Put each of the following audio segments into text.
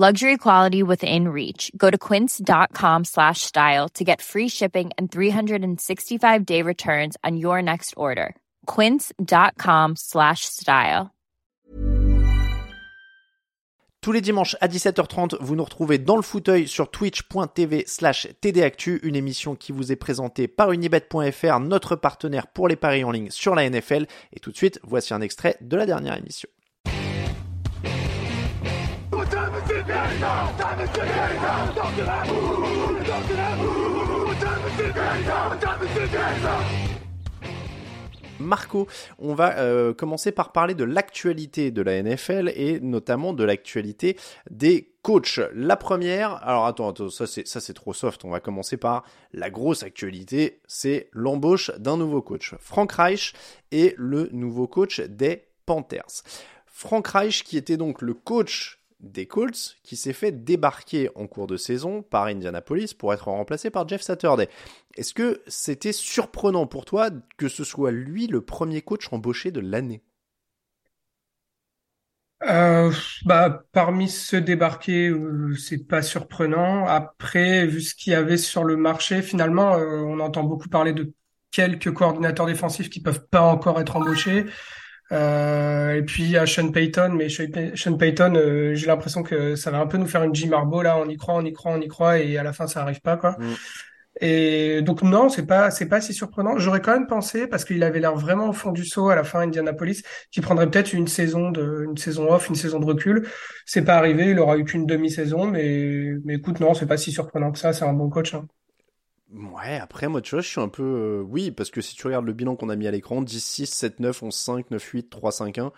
Luxury quality within reach. Go to quince.com slash style to get free shipping and 365 day returns on your next order. Quince.com slash style. Tous les dimanches à 17h30, vous nous retrouvez dans le fauteuil sur twitch.tv slash tdactu, une émission qui vous est présentée par unibet.fr, notre partenaire pour les paris en ligne sur la NFL. Et tout de suite, voici un extrait de la dernière émission. Marco, on va euh, commencer par parler de l'actualité de la NFL et notamment de l'actualité des coachs. La première, alors attends, attends ça c'est ça c'est trop soft. On va commencer par la grosse actualité, c'est l'embauche d'un nouveau coach. Frank Reich est le nouveau coach des Panthers. Frank Reich qui était donc le coach des Colts qui s'est fait débarquer en cours de saison par Indianapolis pour être remplacé par Jeff Saturday. Est-ce que c'était surprenant pour toi que ce soit lui le premier coach embauché de l'année? Euh, bah, parmi ceux débarqués, euh, c'est pas surprenant. Après, vu ce qu'il y avait sur le marché, finalement, euh, on entend beaucoup parler de quelques coordinateurs défensifs qui peuvent pas encore être embauchés. Euh, et puis à Sean Payton, mais Sean Payton, euh, j'ai l'impression que ça va un peu nous faire une Jim Harbaugh là. On y croit, on y croit, on y croit, et à la fin ça arrive pas quoi. Mm. Et donc non, c'est pas c'est pas si surprenant. J'aurais quand même pensé parce qu'il avait l'air vraiment au fond du saut à la fin Indianapolis, qu'il prendrait peut-être une saison de une saison off, une saison de recul. C'est pas arrivé, il aura eu qu'une demi-saison, mais mais écoute non, c'est pas si surprenant que ça. C'est un bon coach. Hein. Ouais, après, moi, tu vois, je suis un peu. Euh, oui, parce que si tu regardes le bilan qu'on a mis à l'écran 10, 6, 7, 9, 11, 5, 9, 8, 3, 5, 1.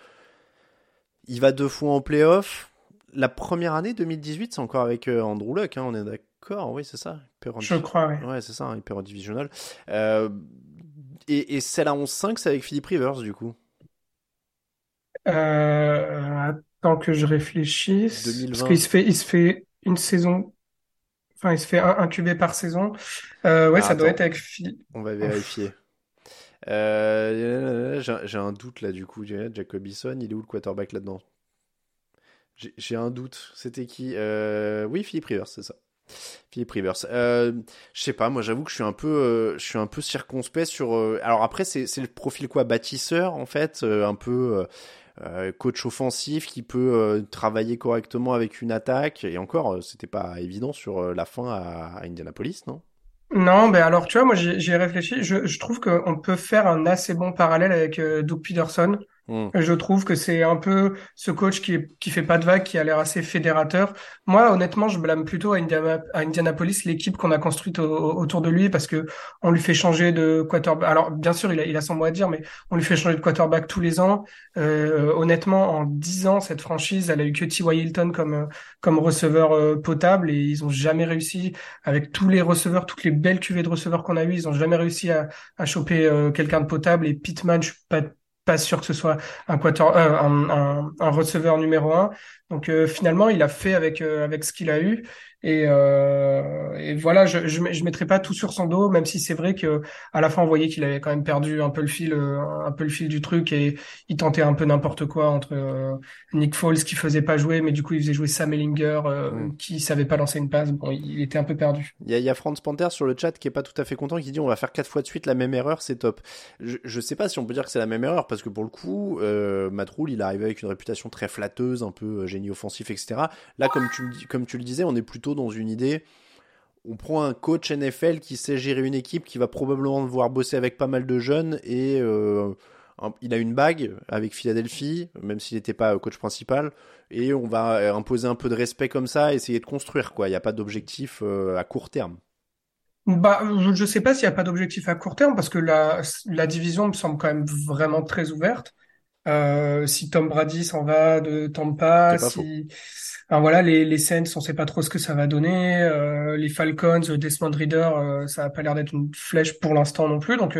Il va deux fois en playoff. La première année, 2018, c'est encore avec euh, Andrew Luck, hein, on est d'accord, oui, c'est ça Je crois, oui. Ouais, c'est ça, hein, hyper divisional. Euh, et, et celle à 11-5, c'est avec Philippe Rivers, du coup. Euh, attends que je réfléchisse. 2020. Parce qu'il se fait, il se fait une saison Enfin, il se fait incuber par saison. Euh, ouais, ah, ça doit être avec. On va vérifier. Euh, j'ai un doute là du coup. Jacobison, il est où le quarterback là-dedans? J'ai un doute. C'était qui? Euh, Oui, Philippe Rivers, c'est ça. Philippe Rivers. je sais pas, moi j'avoue que je suis un peu, je suis un peu circonspect sur. alors après, c'est le profil quoi, bâtisseur en fait, un peu euh, coach offensif qui peut euh, travailler correctement avec une attaque. Et encore, euh, c'était pas évident sur la fin à, Indianapolis, non? Non, ben alors tu vois, moi j'ai réfléchi. Je, je trouve qu'on peut faire un assez bon parallèle avec Doug Peterson. Hmm. Je trouve que c'est un peu ce coach qui, qui fait pas de vague, qui a l'air assez fédérateur. Moi, honnêtement, je blâme plutôt à, Indianapolis l'équipe qu'on a construite autour de lui parce que on lui fait changer de quarterback. Alors, bien sûr, il a, il a son mot à dire, mais on lui fait changer de quarterback tous les ans. Euh, honnêtement, en dix ans, cette franchise, elle a eu que T.Y. Hilton comme, comme receveur euh, potable et ils ont jamais réussi avec tous les receveurs, toutes les belles cuvées de receveurs qu'on a eues, ils ont jamais réussi à, à choper euh, quelqu'un de potable et Pittman, je suis pas pas sûr que ce soit un, euh, receveur numéro un. Donc euh, finalement, il a fait avec euh, avec ce qu'il a eu. Et, euh, et, voilà, je, je, je mettrai pas tout sur son dos, même si c'est vrai que à la fin on voyait qu'il avait quand même perdu un peu le fil, euh, un peu le fil du truc et il tentait un peu n'importe quoi entre euh, Nick Foles qui faisait pas jouer, mais du coup il faisait jouer Sam Ellinger euh, mm. qui savait pas lancer une passe. Bon, il était un peu perdu. Il y a, il y a Franz Panther sur le chat qui est pas tout à fait content, qui dit on va faire quatre fois de suite la même erreur, c'est top. Je, je sais pas si on peut dire que c'est la même erreur parce que pour le coup, euh, Matt Rule, il est arrivé avec une réputation très flatteuse, un peu offensif, etc. Là, comme tu, comme tu le disais, on est plutôt dans une idée on prend un coach NFL qui sait gérer une équipe, qui va probablement devoir bosser avec pas mal de jeunes et euh, il a une bague avec Philadelphie, même s'il n'était pas coach principal, et on va imposer un peu de respect comme ça, essayer de construire quoi. Il n'y a pas d'objectif euh, à court terme. Bah, je ne sais pas s'il n'y a pas d'objectif à court terme parce que la, la division me semble quand même vraiment très ouverte. Euh, si Tom Brady s'en va de Tampa, si enfin, voilà les les Saints, on sait pas trop ce que ça va donner. Euh, les Falcons, euh, Desmond Reader, euh, ça a pas l'air d'être une flèche pour l'instant non plus. Donc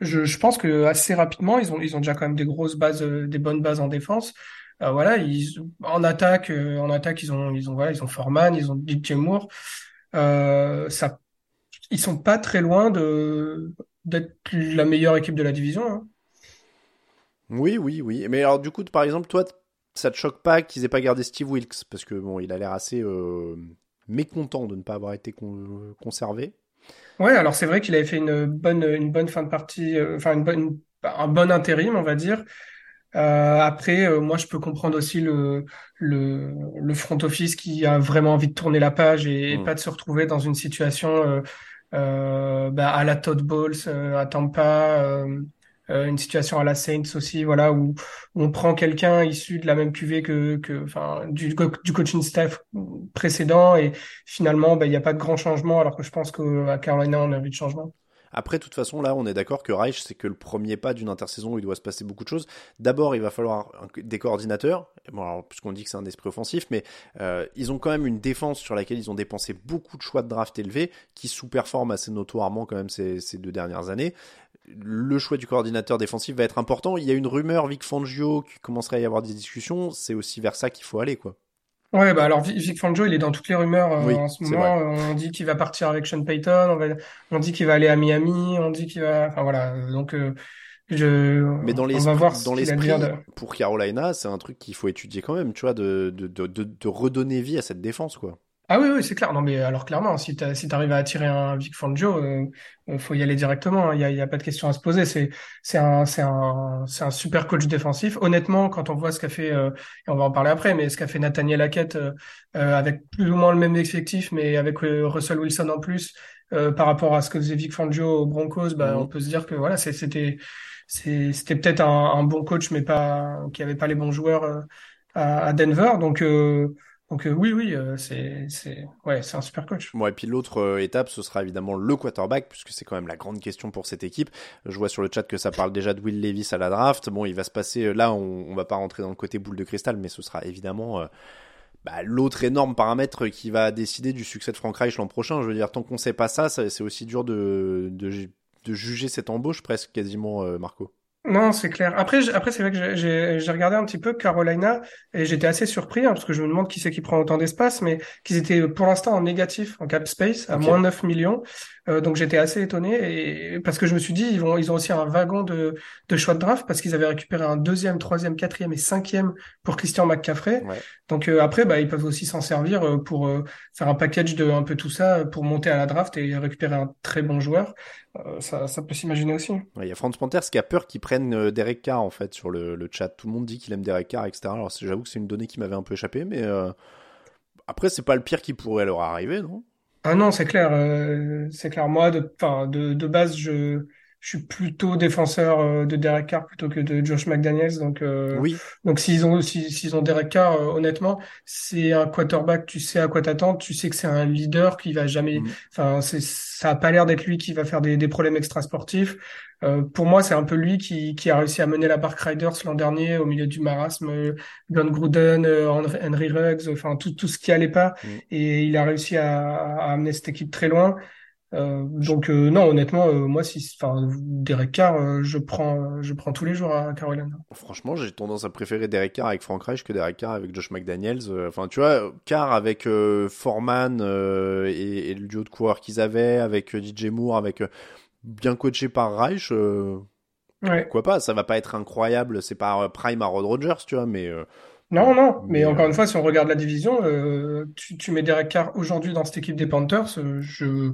je, je pense que assez rapidement, ils ont ils ont déjà quand même des grosses bases, des bonnes bases en défense. voilà, ils en attaque, en attaque ils ont ils ont voilà ils ont Foreman, ils ont DJ Moore. ça, ils sont pas très loin de d'être la meilleure équipe de la division. Hein. Oui, oui, oui. Mais alors, du coup, par exemple, toi, ça te choque pas qu'ils aient pas gardé Steve Wilkes? Parce que, bon, il a l'air assez euh, mécontent de ne pas avoir été conservé. Ouais, alors c'est vrai qu'il avait fait une bonne, une bonne fin de partie, euh, enfin, une bonne, un bon intérim, on va dire. Euh, après, moi, je peux comprendre aussi le, le, le, front office qui a vraiment envie de tourner la page et, hmm. pas de se retrouver dans une situation bah, à la Todd Bowles, à Tampa, euh, une situation à la Saints aussi, voilà, où, on prend quelqu'un issu de la même cuvée que, que enfin, du, coaching staff précédent et finalement, bah, il n'y a pas de grand changement, alors que je pense qu'à Carolina, on a vu de changement. Après, de toute façon, là, on est d'accord que Reich, c'est que le premier pas d'une intersaison où il doit se passer beaucoup de choses. D'abord, il va falloir des coordinateurs, bon, puisqu'on dit que c'est un esprit offensif, mais euh, ils ont quand même une défense sur laquelle ils ont dépensé beaucoup de choix de draft élevés, qui sous-performe assez notoirement quand même ces, ces deux dernières années le choix du coordinateur défensif va être important. Il y a une rumeur Vic Fangio qui commencerait à y avoir des discussions. C'est aussi vers ça qu'il faut aller, quoi. Ouais, bah alors Vic Fangio, il est dans toutes les rumeurs euh, en ce moment. On dit qu'il va partir avec Sean Payton, on, dit qu'il va aller à Miami, on dit qu'il va, enfin voilà. Donc euh, je, mais dans l'esprit, pour Carolina, c'est un truc qu'il faut étudier quand même, tu vois, de, de, de, de redonner vie à cette défense, quoi. Ah oui, oui, c'est clair. Non, mais alors clairement, si tu si arrives à attirer un Vic Fangio, euh, euh, faut y aller directement. Il y a, a pas de question à se poser. C'est c'est un c'est un c'est un super coach défensif. Honnêtement, quand on voit ce qu'a fait, euh, et on va en parler après, mais ce qu'a fait Nathaniel Hackett euh, avec plus ou moins le même effectif, mais avec Russell Wilson en plus, par rapport à ce que faisait Vic Fangio aux Broncos, bah, mhm. on peut se dire que voilà, c'était c'était peut-être un, un, bon coach, mais pas qui avait pas les bons joueurs à, à Denver. Donc donc euh, oui, oui, euh, c'est ouais, c'est un super coach. Bon, et puis l'autre euh, étape, ce sera évidemment le quarterback, puisque c'est quand même la grande question pour cette équipe. Je vois sur le chat que ça parle déjà de Will Levis à la draft. Bon, il va se passer là, on, on va pas rentrer dans le côté boule de cristal, mais ce sera évidemment bah, l'autre énorme paramètre qui va décider du succès de Frank Reich l'an prochain. Je veux dire, tant qu'on sait pas ça, c'est aussi dur de, de, de juger cette embauche presque quasiment, Marco. Non, c'est clair. Après, après c'est vrai que j'ai regardé un petit peu Carolina et j'étais assez surpris hein, parce que je me demande qui c'est qui prend autant d'espace, mais qu'ils étaient pour l'instant en négatif en cap space à moins 9 millions. Euh, donc j'étais assez étonné et parce que je me suis dit ils vont ils ont aussi un wagon de de choix de draft parce qu'ils avaient récupéré un deuxième, troisième, quatrième et cinquième pour Christian McCaffrey. Donc euh, après bah ils peuvent aussi s'en servir euh, pour faire un package de un peu tout ça pour monter à la draft et récupérer un très bon joueur. ça ça peut s'imaginer aussi. Il y a Franz Panthers qui a peur qu'ils prennent Derek Carr en fait sur le, le chat. Tout le monde dit qu'il aime Derek Carr etc. Alors j'avoue que c'est une donnée qui m'avait un peu échappé mais après c'est pas le pire qui pourrait leur arriver non? Ah non, c'est clair, euh, c'est clair. Moi, de, enfin, de, de base, je, je suis plutôt défenseur euh, de Derek Carr plutôt que de Josh McDaniels. Donc, euh, oui. donc s'ils ont, s'ils ont Derek Carr, honnêtement, c'est un quarterback. Tu sais à quoi t'attendre. Tu sais que c'est un leader qui va jamais. Mm. Enfin, c'est, ça a pas l'air d'être lui qui va faire des, des problèmes extrasportifs. Euh, pour moi, c'est un peu lui qui, qui a réussi à mener la Bark Riders l'an dernier au milieu du marasme. John Gruden, euh, Henry Ruggs, enfin tout, tout ce qui allait pas. Mm. Et il a réussi à, à, amener cette équipe très loin. Euh, donc euh, non, honnêtement, moi, si, enfin, Derek Carr, je prends, je prends tous les jours à Carolina. Franchement, j'ai tendance à préférer Derek Carr avec Frank Reich que Derek Carr avec Josh McDaniels. Enfin, tu vois, Carr avec Foreman et, et, le duo de coureurs qu'ils avaient, avec DJ Moore, avec bien coaché par Reich, euh, pourquoi pas Ça va pas être incroyable, c'est pas euh, prime à Rod Rogers, tu vois, mais. Euh, non, non, mais, encore une fois, si on regarde la division, tu, tu mets Derek Carr aujourd'hui dans cette équipe des Panthers, je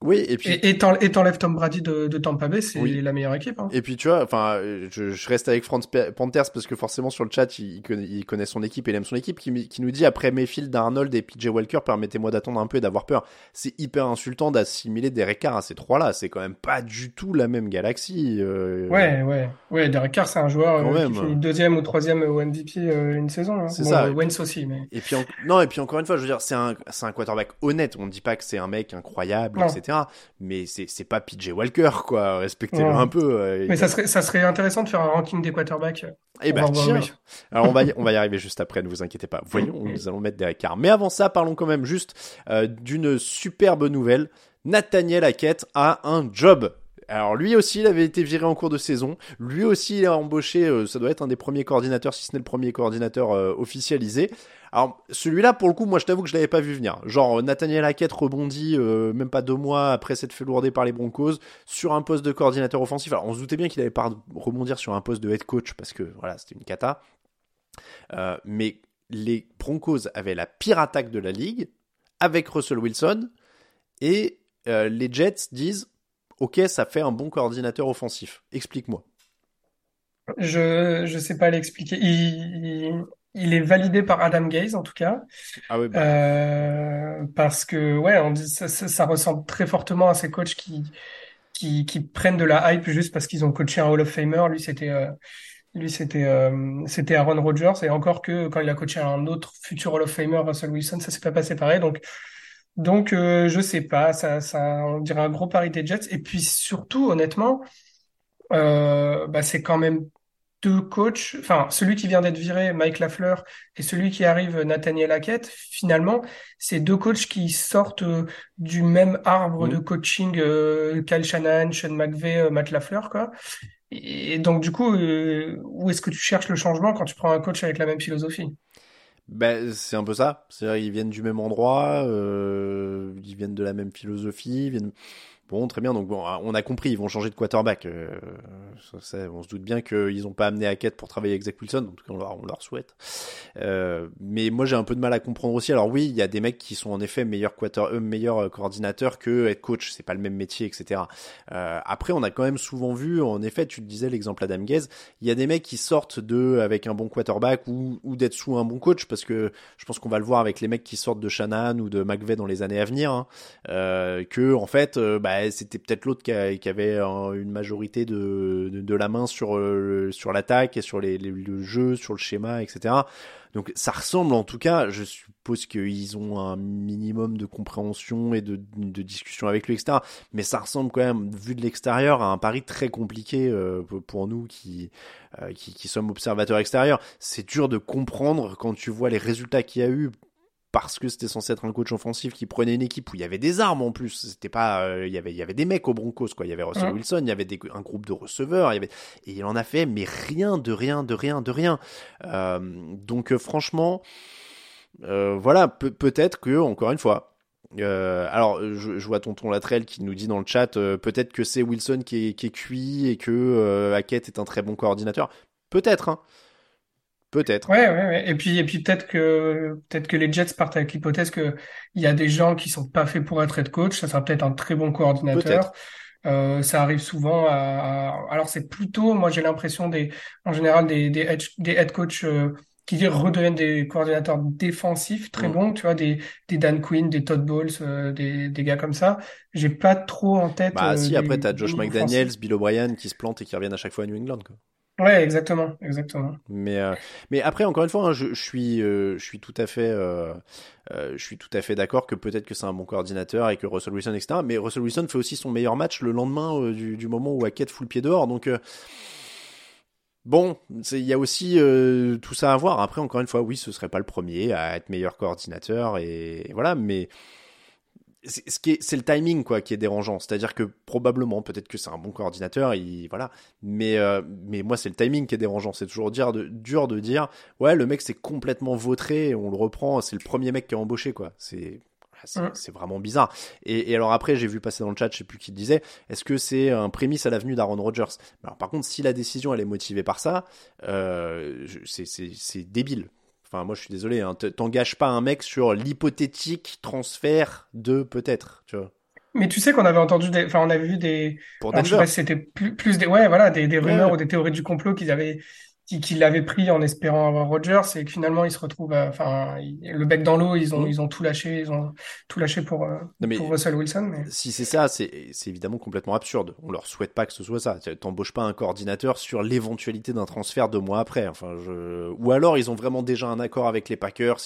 Oui, et puis. Et t'enlèves Tom Brady de, de Tampa Bay, c'est la meilleure équipe. Hein. Et puis tu vois, enfin, je, je, reste avec Franz Panthers parce que forcément sur le chat, il, il, connaît, son équipe et il aime son équipe, qui, qui nous dit après Mayfield, Arnold et PJ Walker, permettez-moi d'attendre un peu et d'avoir peur. C'est hyper insultant d'assimiler Derek Carr à ces trois-là. C'est quand même pas du tout la même galaxie. Euh... Ouais, ouais, ouais. Derek Carr, c'est un joueur euh, qui finit deuxième ou troisième au MVP euh, une saison. Hein. C'est ça. Wentz aussi, mais. Et puis non, et puis encore une fois, je veux dire, c'est un, c'est un quarterback honnête. On ne dit pas que c'est un mec incroyable, etc. Mais c'est pas PJ Walker, quoi. Respectez-le un peu. Euh, Mais ça serait, ça serait intéressant de faire un ranking des quarterbacks. Eh ben, tiens. Alors, on va, y, on va y arriver juste après, ne vous inquiétez pas. Voyons, nous allons mettre des écarts. Mais avant ça, parlons quand même juste euh, d'une superbe nouvelle. Nathaniel Hackett a un job. Alors lui aussi, il avait été viré en cours de saison. Lui aussi, il a embauché, euh, ça doit être un des premiers coordinateurs, si ce n'est le premier coordinateur officialisé. Alors celui-là, pour le coup, moi je t'avoue que je l'avais pas vu venir. Genre Nathaniel Hackett rebondit euh, même pas deux mois après s'être fait lourder par les Broncos sur un poste de coordinateur offensif. Alors on se doutait bien qu'il allait pas rebondir sur un poste de head coach parce que voilà c'était une cata. Euh, mais les Broncos avaient la pire attaque de la ligue avec Russell Wilson et euh, les Jets disent ok ça fait un bon coordinateur offensif. Explique-moi. Je je sais pas l'expliquer. Il, il est validé par Adam Gaze en tout cas. Ah oui, bah. euh, parce que ouais, on dit, ça, ça, ressemble très fortement à ces coachs qui qui, qui prennent de la hype juste parce qu'ils ont coaché un Hall of Famer. Lui c'était euh, lui c'était euh, c'était Aaron Rodgers et encore que quand il a coaché un autre futur Hall of Famer Russell Wilson, ça s'est pas passé pareil. Donc donc euh, je sais pas, ça ça on dirait un gros pari des Jets et puis surtout honnêtement. Euh, bah c'est quand même deux coachs, enfin celui qui vient d'être viré, Mike Lafleur, et celui qui arrive, Nathaniel Hackett, finalement, c'est deux coachs qui sortent euh, du même arbre mmh. de coaching, euh, Kyle Shanahan, Sean McVay, euh, Matt Lafleur, quoi. Et donc du coup, où est-ce que tu cherches le changement quand tu prends un coach avec la même philosophie? Ben, c'est un peu ça. C'est-à-dire ils viennent du même endroit, ils viennent de la même philosophie, ils viennent Bon, très bien. Donc bon, on a compris, ils vont changer de quarterback. Euh, on se doute bien qu'ils n'ont pas amené Hackett pour travailler avec Zach Wilson. En tout cas, on leur, on leur souhaite. Euh, mais moi, j'ai un peu de mal à comprendre aussi. Alors oui, il y a des mecs qui sont en effet meilleurs quarter, euh, meilleurs coordinateurs que être coach. C'est pas le même métier, etc. Euh, après, on a quand même souvent vu, en effet, tu le disais, l'exemple Adam Gaze, il y a des mecs qui sortent de avec un bon quarterback ou, ou d'être sous un bon coach, parce que je pense qu'on va le voir avec les mecs qui sortent de Shanahan ou de McVeigh dans les années à venir, hein, que en fait, bah c'était peut-être l'autre qui, avait une majorité de, de, la main sur, euh, sur l'attaque et sur les, le jeu, sur le schéma, etc. Donc ça ressemble en tout cas, je suppose qu'ils ont un minimum de compréhension et de, de, discussion avec lui, etc. Mais ça ressemble quand même, vu de l'extérieur, à un pari très compliqué euh, pour nous qui, euh, qui, qui sommes observateurs extérieurs. C'est dur de comprendre quand tu vois les résultats qu'il y a eu parce que c'était censé être un coach offensif qui prenait une équipe où il y avait des armes en plus. C'était pas, euh, il y avait, il y avait des mecs au Broncos quoi. Il y avait Russell Wilson, il y avait des, un groupe de receveurs, il y avait, et il en a fait, mais rien de rien, de rien, de rien. Euh, donc euh, franchement, voilà, peut-être que encore une fois. alors, je, je, vois Tonton Latrell qui nous dit dans le chat, peut-être que c'est Wilson qui est, qui est cuit et que Hackett est un très bon coordinateur. Peut-être, hein. Peut-être. Ouais, ouais, ouais. Et puis, et puis peut-être que peut-être que les Jets partent avec l'hypothèse que il y a des gens qui sont pas faits pour être head coach. Ça sera peut-être un très bon coordinateur. Euh, ça arrive souvent à, alors c'est plutôt, moi j'ai l'impression des, en général des des head, des head coach euh, qui redeviennent des coordinateurs défensifs très mm. bons, tu vois, des, des Dan Quinn, des Todd Bowles, euh, des, des gars comme ça. J'ai pas trop en tête. Bah si, après t'as Josh McDaniels, Bill O'Brien qui se plantent et qui reviennent à chaque fois à New England. Quoi. Ouais, exactement, exactement. Mais euh, mais après encore une fois, hein, je, suis euh, je suis tout à fait euh je suis tout à fait d'accord que peut-être que c'est un bon coordinateur et que Russell Wilson etc. Mais Russell Wilson fait aussi son meilleur match le lendemain du, du moment où Hackett fout le pied dehors, donc. Bon, il y a aussi tout ça à voir. Après, encore une fois, oui, ce serait pas le premier à être meilleur coordinateur et voilà, mais ce qui est, c'est le timing quoi qui est dérangeant. C'est-à-dire que probablement, peut-être que c'est un bon coordinateur, il, voilà. Mais euh, mais moi c'est le timing qui est dérangeant. C'est toujours dire de, dur de dire ouais le mec c'est complètement vautré, on le reprend, c'est le premier mec qui a embauché quoi. C'est c'est, vraiment bizarre. Et, et, alors après, j'ai vu passer dans le chat, je sais plus qui le disait, est-ce que c'est un prémisse à l'avenue d'Aaron Rodgers? Alors par contre, si la décision elle est motivée par ça, euh, c'est débile. Enfin, moi, je suis désolé, hein, t'engages pas un mec sur l'hypothétique transfert de peut-être, tu vois. Mais tu sais qu'on avait entendu des, enfin, on avait vu des, Pour je sais pas si c'était plus, plus des, ouais, voilà, des, des rumeurs ou des théories du complot qu'ils avaient, qui, l'avait pris en espérant avoir Rogers et que finalement il se retrouve enfin le bec dans l'eau ils ont mm. ils ont tout lâché ils ont tout lâché pour, euh, pour Russell Wilson mais... si c'est ça c'est c'est évidemment complètement absurde. On leur souhaite pas que ce soit ça. T'embauches pas un coordinateur sur l'éventualité d'un transfert deux mois après. Enfin je... ou alors ils ont vraiment déjà un accord avec les Packers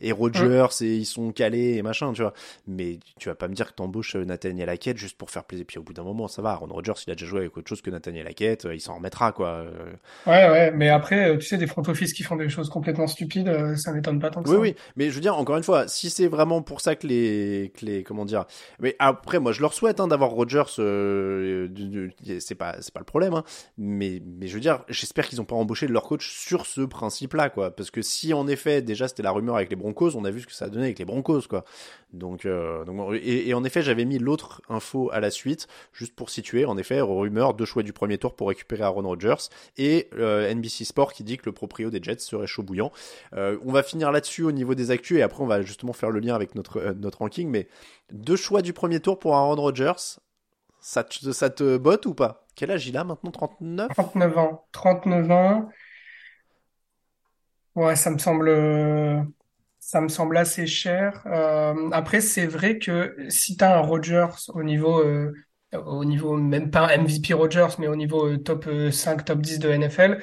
et Rogers mm. et ils sont calés et machin tu vois. Mais tu vas pas me dire que t'embauches euh, Nathaniel Hackett juste pour faire plaisir. Puis au bout d'un moment ça va. Aaron Rodgers il a déjà joué avec autre chose que Nathaniel Hackett euh, il s'en remettra quoi. Ouais ouais mais après, euh, tu sais, des front office qui font des choses complètement stupides, euh, ça m'étonne pas tant que oui, ça. Oui, oui, mais je veux dire, encore une fois, si c'est vraiment pour ça que les, que les, comment dire, mais après, moi, je leur souhaite hein, d'avoir Rogers, euh, c'est pas, c'est pas le problème, hein, mais, mais je veux dire, j'espère qu'ils ont pas embauché leur coach sur ce principe-là, quoi, parce que si en effet, déjà, c'était la rumeur avec les Broncos, on a vu ce que ça a donné avec les Broncos, quoi. Donc, donc et, en effet, j'avais mis l'autre info à la suite, juste pour situer. En effet, rumeur, deux choix du premier tour pour récupérer Aaron Rodgers et NBC Sport qui dit que le proprio des Jets serait chaud bouillant. Euh, on va finir là-dessus au niveau des actus et après on va justement faire le lien avec notre, euh, ranking. Mais deux choix du premier tour pour Aaron Rodgers, ça te, botte ou pas? Quel âge il a maintenant? 39 39 ans. 39 ans. Ouais, ça me semble assez cher. Euh, après, c'est vrai que si tu as un Rodgers au niveau au niveau même pas MVP Rodgers, mais au niveau top 5, top 10 de NFL,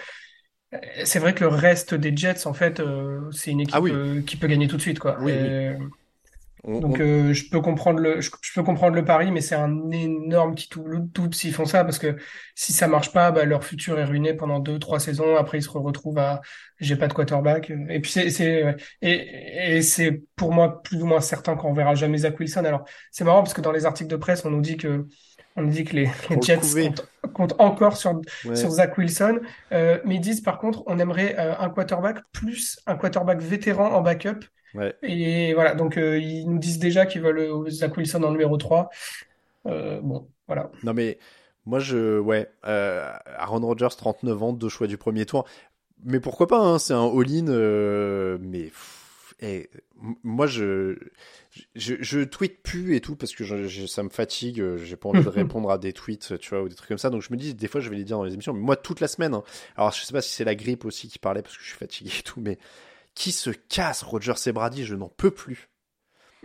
c'est vrai que le reste des Jets, en fait, euh, c'est une équipe ah euh, qui peut gagner tout de suite, quoi. donc euh, je peux comprendre le, je, peux comprendre le pari, mais c'est un énorme qui doute s'ils font ça, parce que si ça marche pas, bah, leur futur est ruiné pendant deux, trois saisons. Après, ils se retrouvent à, j'ai pas de quarterback. Et puis c'est, c'est, et, et c'est pour moi plus ou moins certain qu'on verra jamais Zach Wilson. Alors c'est marrant parce que dans les articles de presse, on nous dit que on dit que les, Jets comptent, encore sur, sur Zach Wilson. Euh, mais ils disent par contre, on aimerait euh, un quarterback plus un quarterback vétéran en backup. Et voilà, donc euh, ils nous disent déjà qu'ils veulent Zach Wilson en numéro 3. bon, voilà. Non mais moi je ouais, Aaron Rodgers 39 ans, deux choix du premier tour. Mais pourquoi pas hein, c'est un all-in mais et moi, je, je, je tweete plus et tout parce que ça me fatigue. Euh, j'ai pas envie de répondre à des tweets, tu vois, ou des trucs comme ça. Donc je me dis, des fois, je vais les dire dans les émissions. Mais moi, toute la semaine. Hein. alors, je sais pas si c'est la grippe aussi qui parlait parce que je suis fatigué et tout, mais qui se casse, Roger Sebrady, je n'en peux plus.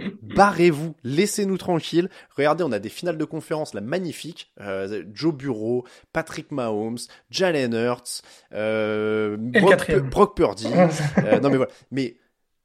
Barrez-vous, laissez-nous tranquilles. Regardez, on a des finales de conférence là magnifiques. Euh, Joe Bureau, Patrick Mahomes, Jalen Hurts, euh, Brock, Brock, Purdy. euh, non mais voilà. Mais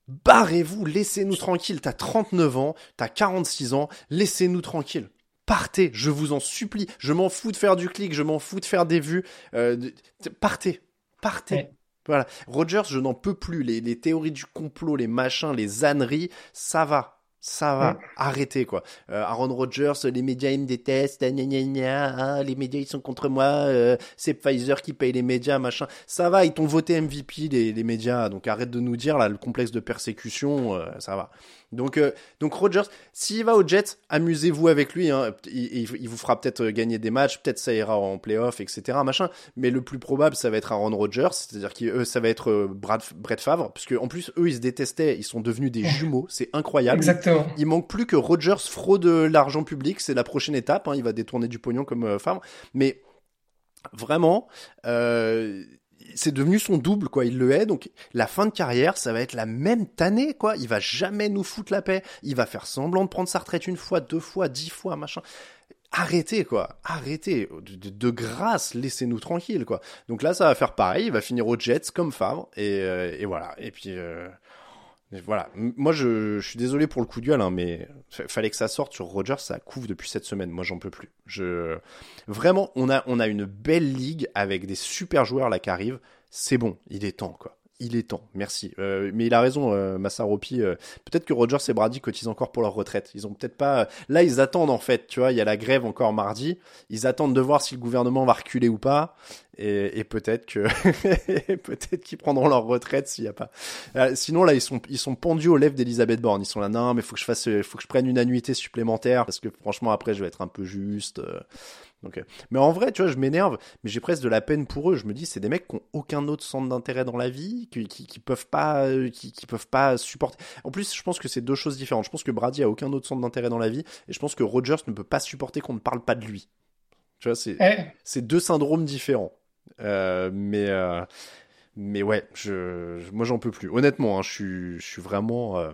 Barrez-vous, laissez-nous tranquille. T'as 39 ans, t'as 46 ans, laissez-nous tranquille. Partez, je vous en supplie. Je m'en fous de faire du clic, je m'en fous de faire des vues. Euh, partez, partez. Voilà. Rogers, je n'en peux plus. Les, les, théories du complot, les machins, les âneries, ça va ça va, arrêtez quoi. Euh, Aaron Rodgers, les médias ils me détestent, gna gna gna, ah, les médias ils sont contre moi, euh, c'est Pfizer qui paye les médias, machin. Ça va, ils t'ont voté MVP les, les médias, donc arrête de nous dire là le complexe de persécution, euh, ça va. Donc, euh, donc Rogers, s'il va aux Jets, amusez-vous avec lui. Hein. Il, il, vous fera peut-être euh, gagner des matchs, peut-être ça ira en playoff, etc. Machin. Mais le plus probable, ça va être Aaron Rodgers, c'est-à-dire que ça va être euh, Brad, Brett Favre, parce qu'en plus eux, ils se détestaient, ils sont devenus des jumeaux, c'est incroyable. Exactement. Il manque plus que Rodgers fraude l'argent public, c'est la prochaine étape. Hein. Il va détourner du pognon comme Favre, mais vraiment. Euh, c'est devenu son double, quoi. Il le est. Donc, la fin de carrière, ça va être la même tannée, quoi. Il va jamais nous foutre la paix. Il va faire semblant de prendre sa retraite une fois, deux fois, dix fois, machin. Arrêtez, quoi. Arrêtez. De, grâce, laissez-nous tranquilles, quoi. Donc là, ça va faire pareil. Il va finir aux Jets comme Favre. Et, euh, voilà. Et puis, euh, voilà. Moi, je, suis désolé pour le coup de gueule, hein, mais fallait que ça sorte sur Rogers. Ça couvre depuis cette semaine. Moi, j'en peux plus. Je vraiment, on a on a une belle ligue avec des super joueurs là qui arrivent. C'est bon. Il est temps, quoi il est temps, merci. Euh, mais il a raison, euh, Massaropi. Euh, peut-être que Rogers et Brady cotisent encore pour leur retraite. Ils ont peut-être pas. Là, ils attendent en fait. Tu vois, il y a la grève encore mardi. Ils attendent de voir si le gouvernement va reculer ou pas. Et, et peut-être que peut-être qu'ils prendront leur retraite s'il y a pas. Euh, sinon là, ils sont ils sont pendus aux lèvres d'Elisabeth Borne. Ils sont là, non, mais faut que je fasse, faut que je prenne une annuité supplémentaire parce que franchement après, je vais être un peu juste. Donc, mais en vrai, tu vois, je m'énerve, mais j'ai presque de la peine pour eux. Je me dis, c'est des mecs qui ont aucun autre centre d'intérêt dans la vie, qui, qui, peuvent pas, qui, qui, peuvent pas supporter. En plus, je pense que c'est deux choses différentes. Je pense que Brady a aucun autre centre d'intérêt dans la vie, et je pense que Rogers ne peut pas supporter qu'on ne parle pas de lui. Tu vois, c'est eh. c'est deux syndromes différents. Euh, mais euh, mais ouais, je, moi j'en peux plus. Honnêtement, hein, je suis je suis vraiment. Euh,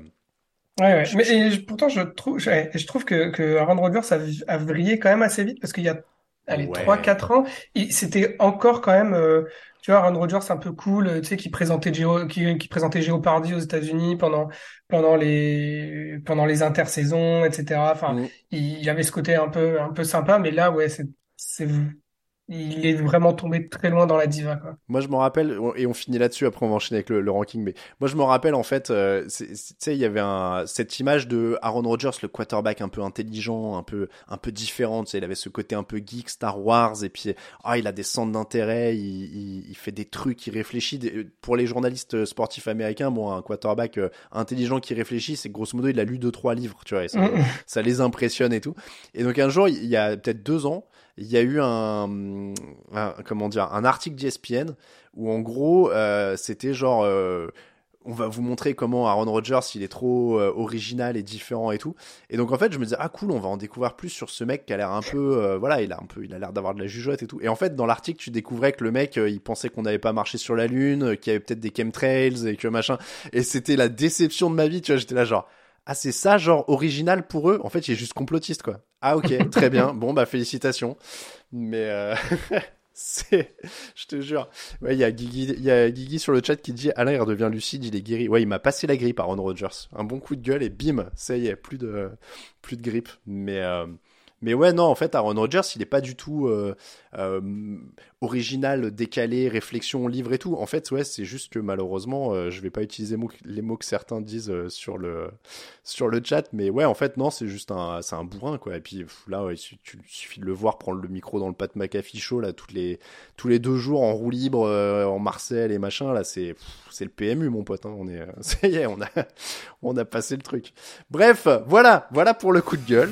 ouais, ouais. Mais pourtant je trouve je, je trouve que que Aaron Rodgers a, a vrillé quand même assez vite parce qu'il y a allez, 3-4 ans, c'était encore quand même, euh, tu vois, Aaron Rodgers un peu cool, tu sais, qui présentait Géo, qui, qui présentait Géopardy aux États-Unis pendant, pendant les, pendant les intersaisons, etc. Enfin, mm. il, il, avait ce côté un peu, un peu sympa, mais là, ouais, c'est, c'est il est vraiment tombé très loin dans la diva. Quoi. Moi, je me rappelle, et on finit là-dessus, après on va enchaîner avec le, ranking, mais moi, je me rappelle, en fait, euh, tu sais, il y avait un, cette image de Aaron Rodgers, le quarterback un peu intelligent, un peu, un peu différent, tu sais, il avait ce côté un peu geek, Star Wars, et puis, ah, il a des centres d'intérêt, il, il, fait des trucs, il réfléchit. Pour les journalistes sportifs américains, bon, un quarterback euh, intelligent qui réfléchit, c'est grosso modo, il a lu deux, trois livres, tu vois, ça, mm. ça les impressionne et tout. Et donc, un jour, il y a peut-être deux ans, il y a eu un, comment dire un article d'ESPN où en gros euh, c'était genre euh, on va vous montrer comment Aaron Rodgers il est trop euh, original et différent et tout. Et donc en fait je me disais ah cool on va en découvrir plus sur ce mec qui a l'air un peu voilà il a un peu il a l'air d'avoir de la jugeote et tout. Et en fait dans l'article tu découvrais que le mec il pensait qu'on n'avait pas marché sur la lune qu'il y avait peut-être des chemtrails et que machin. Et c'était la déception de ma vie tu vois j'étais là genre ah, c'est ça, genre original pour eux? En fait, il est juste complotiste, quoi. Ah, ok, très bien. Bon, bah, félicitations. Mais euh... c'est, je te jure. Ouais, il y a Guigui, il y a Guigui sur le chat qui dit Alain, il redevient lucide, il est guéri. Ouais, il m'a passé la grippe, Aaron Rodgers. Un bon coup de gueule et bim, ça y est, plus de, plus de grippe. Mais euh... Mais ouais, non, en fait, Aaron Rodgers, il est pas du tout euh, euh, original, décalé, réflexion, livre et tout. En fait, ouais, c'est juste que malheureusement, euh, je vais pas utiliser les mots que certains disent sur le sur le chat, mais ouais, en fait, non, c'est juste un c'est un bourrin quoi. Et puis là, ouais, il suffit de le voir prendre le micro dans le Pat McAfee show là, toutes les tous les deux jours en roue libre en Marseille et machin. Là, c'est c'est le PMU, mon pote. Hein. On est ça y est, on a on a passé le truc. Bref, voilà, voilà pour le coup de gueule.